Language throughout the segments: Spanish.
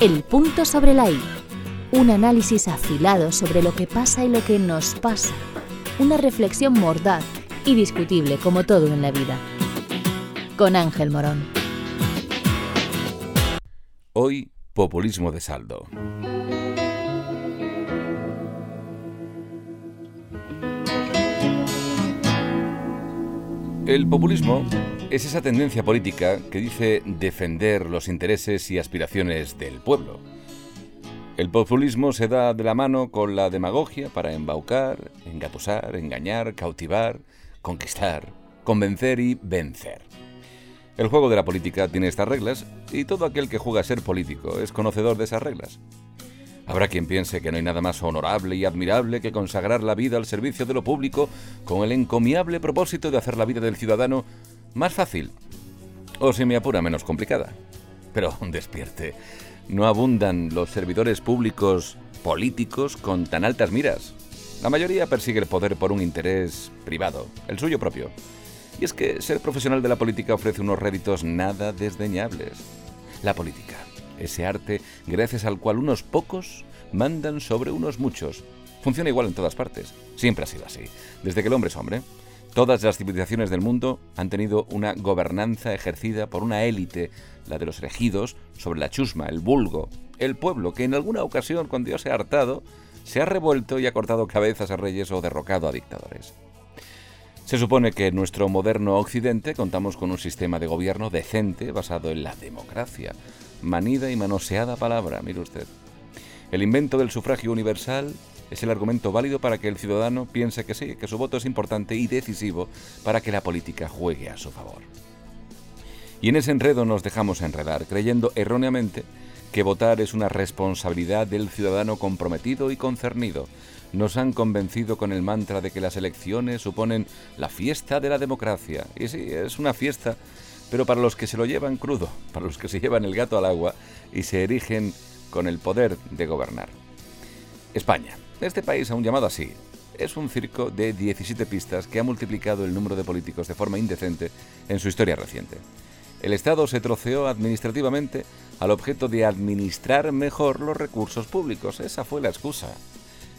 El punto sobre la I. Un análisis afilado sobre lo que pasa y lo que nos pasa. Una reflexión mordaz y discutible como todo en la vida. Con Ángel Morón. Hoy, populismo de saldo. El populismo es esa tendencia política que dice defender los intereses y aspiraciones del pueblo. El populismo se da de la mano con la demagogia para embaucar, engatusar, engañar, cautivar, conquistar, convencer y vencer. El juego de la política tiene estas reglas y todo aquel que juega a ser político es conocedor de esas reglas. Habrá quien piense que no hay nada más honorable y admirable que consagrar la vida al servicio de lo público con el encomiable propósito de hacer la vida del ciudadano más fácil o, si me apura, menos complicada. Pero despierte, no abundan los servidores públicos políticos con tan altas miras. La mayoría persigue el poder por un interés privado, el suyo propio. Y es que ser profesional de la política ofrece unos réditos nada desdeñables. La política ese arte gracias al cual unos pocos mandan sobre unos muchos. Funciona igual en todas partes. Siempre ha sido así. Desde que el hombre es hombre, todas las civilizaciones del mundo han tenido una gobernanza ejercida por una élite, la de los elegidos, sobre la chusma, el vulgo, el pueblo, que en alguna ocasión, cuando Dios se ha hartado, se ha revuelto y ha cortado cabezas a reyes o derrocado a dictadores. Se supone que en nuestro moderno Occidente contamos con un sistema de gobierno decente basado en la democracia, manida y manoseada palabra, mire usted. El invento del sufragio universal es el argumento válido para que el ciudadano piense que sí, que su voto es importante y decisivo para que la política juegue a su favor. Y en ese enredo nos dejamos enredar, creyendo erróneamente que votar es una responsabilidad del ciudadano comprometido y concernido. Nos han convencido con el mantra de que las elecciones suponen la fiesta de la democracia. Y sí, es una fiesta pero para los que se lo llevan crudo, para los que se llevan el gato al agua y se erigen con el poder de gobernar. España, este país aún llamado así, es un circo de 17 pistas que ha multiplicado el número de políticos de forma indecente en su historia reciente. El Estado se troceó administrativamente al objeto de administrar mejor los recursos públicos. Esa fue la excusa.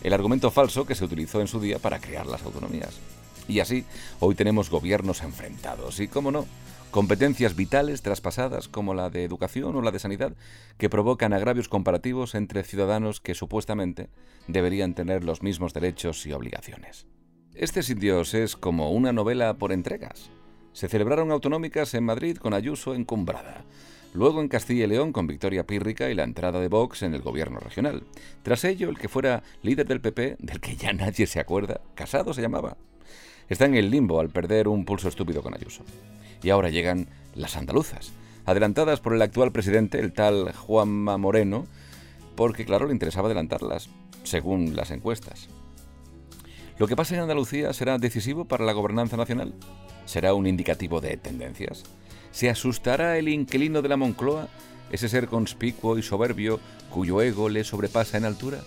El argumento falso que se utilizó en su día para crear las autonomías. Y así, hoy tenemos gobiernos enfrentados y, cómo no, competencias vitales traspasadas como la de educación o la de sanidad que provocan agravios comparativos entre ciudadanos que supuestamente deberían tener los mismos derechos y obligaciones. Este sin Dios es como una novela por entregas. Se celebraron autonómicas en Madrid con Ayuso encumbrada. Luego en Castilla y León con Victoria Pírrica y la entrada de Vox en el gobierno regional. Tras ello, el que fuera líder del PP, del que ya nadie se acuerda, Casado se llamaba, está en el limbo al perder un pulso estúpido con Ayuso y ahora llegan las andaluzas, adelantadas por el actual presidente, el tal Juanma Moreno, porque claro, le interesaba adelantarlas, según las encuestas. ¿Lo que pasa en Andalucía será decisivo para la gobernanza nacional? ¿Será un indicativo de tendencias? ¿Se asustará el inquilino de la Moncloa, ese ser conspicuo y soberbio cuyo ego le sobrepasa en altura?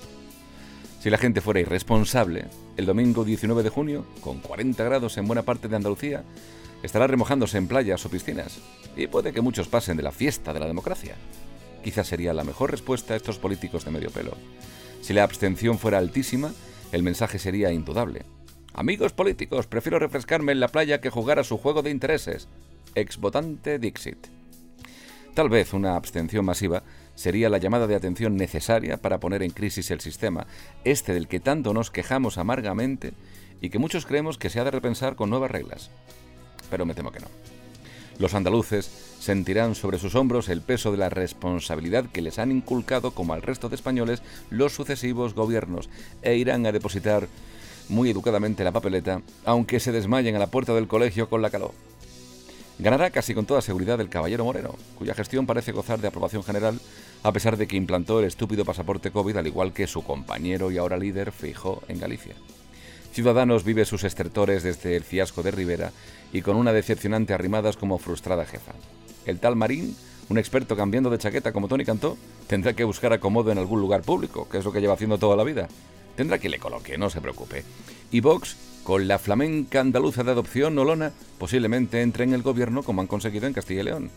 Si la gente fuera irresponsable, el domingo 19 de junio, con 40 grados en buena parte de Andalucía, estará remojándose en playas o piscinas, y puede que muchos pasen de la fiesta de la democracia. Quizás sería la mejor respuesta a estos políticos de medio pelo. Si la abstención fuera altísima, el mensaje sería indudable. Amigos políticos, prefiero refrescarme en la playa que jugar a su juego de intereses. Ex votante Dixit. Tal vez una abstención masiva sería la llamada de atención necesaria para poner en crisis el sistema, este del que tanto nos quejamos amargamente y que muchos creemos que se ha de repensar con nuevas reglas pero me temo que no. Los andaluces sentirán sobre sus hombros el peso de la responsabilidad que les han inculcado, como al resto de españoles, los sucesivos gobiernos, e irán a depositar muy educadamente la papeleta, aunque se desmayen a la puerta del colegio con la calor. Ganará casi con toda seguridad el caballero Moreno, cuya gestión parece gozar de aprobación general, a pesar de que implantó el estúpido pasaporte COVID al igual que su compañero y ahora líder Fijo en Galicia. Ciudadanos vive sus estertores desde el fiasco de Rivera y con una decepcionante arrimadas como frustrada jefa. El tal Marín, un experto cambiando de chaqueta como Tony Cantó, tendrá que buscar acomodo en algún lugar público, que es lo que lleva haciendo toda la vida. Tendrá que le coloque, no se preocupe. Y Vox, con la flamenca andaluza de adopción Nolona, posiblemente entre en el gobierno como han conseguido en Castilla y León.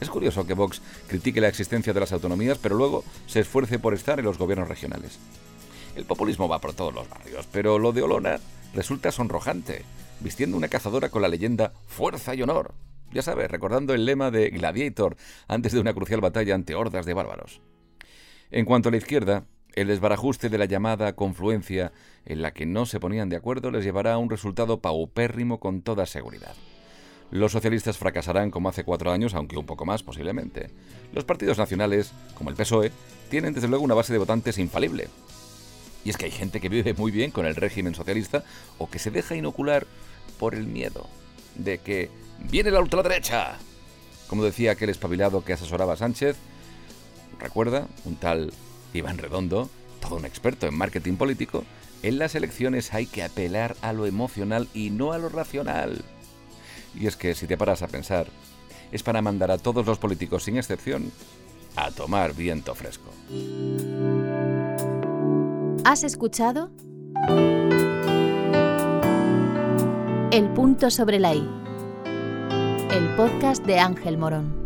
Es curioso que Vox critique la existencia de las autonomías, pero luego se esfuerce por estar en los gobiernos regionales. El populismo va por todos los barrios, pero lo de Olona resulta sonrojante, vistiendo una cazadora con la leyenda Fuerza y Honor. Ya sabes, recordando el lema de Gladiator antes de una crucial batalla ante hordas de bárbaros. En cuanto a la izquierda, el desbarajuste de la llamada confluencia en la que no se ponían de acuerdo les llevará a un resultado paupérrimo con toda seguridad. Los socialistas fracasarán como hace cuatro años, aunque un poco más posiblemente. Los partidos nacionales, como el PSOE, tienen desde luego una base de votantes infalible. Y es que hay gente que vive muy bien con el régimen socialista o que se deja inocular por el miedo de que viene la ultraderecha. Como decía aquel espabilado que asesoraba a Sánchez, recuerda, un tal Iván Redondo, todo un experto en marketing político, en las elecciones hay que apelar a lo emocional y no a lo racional. Y es que si te paras a pensar, es para mandar a todos los políticos sin excepción a tomar viento fresco. ¿Has escuchado? El punto sobre la I. El podcast de Ángel Morón.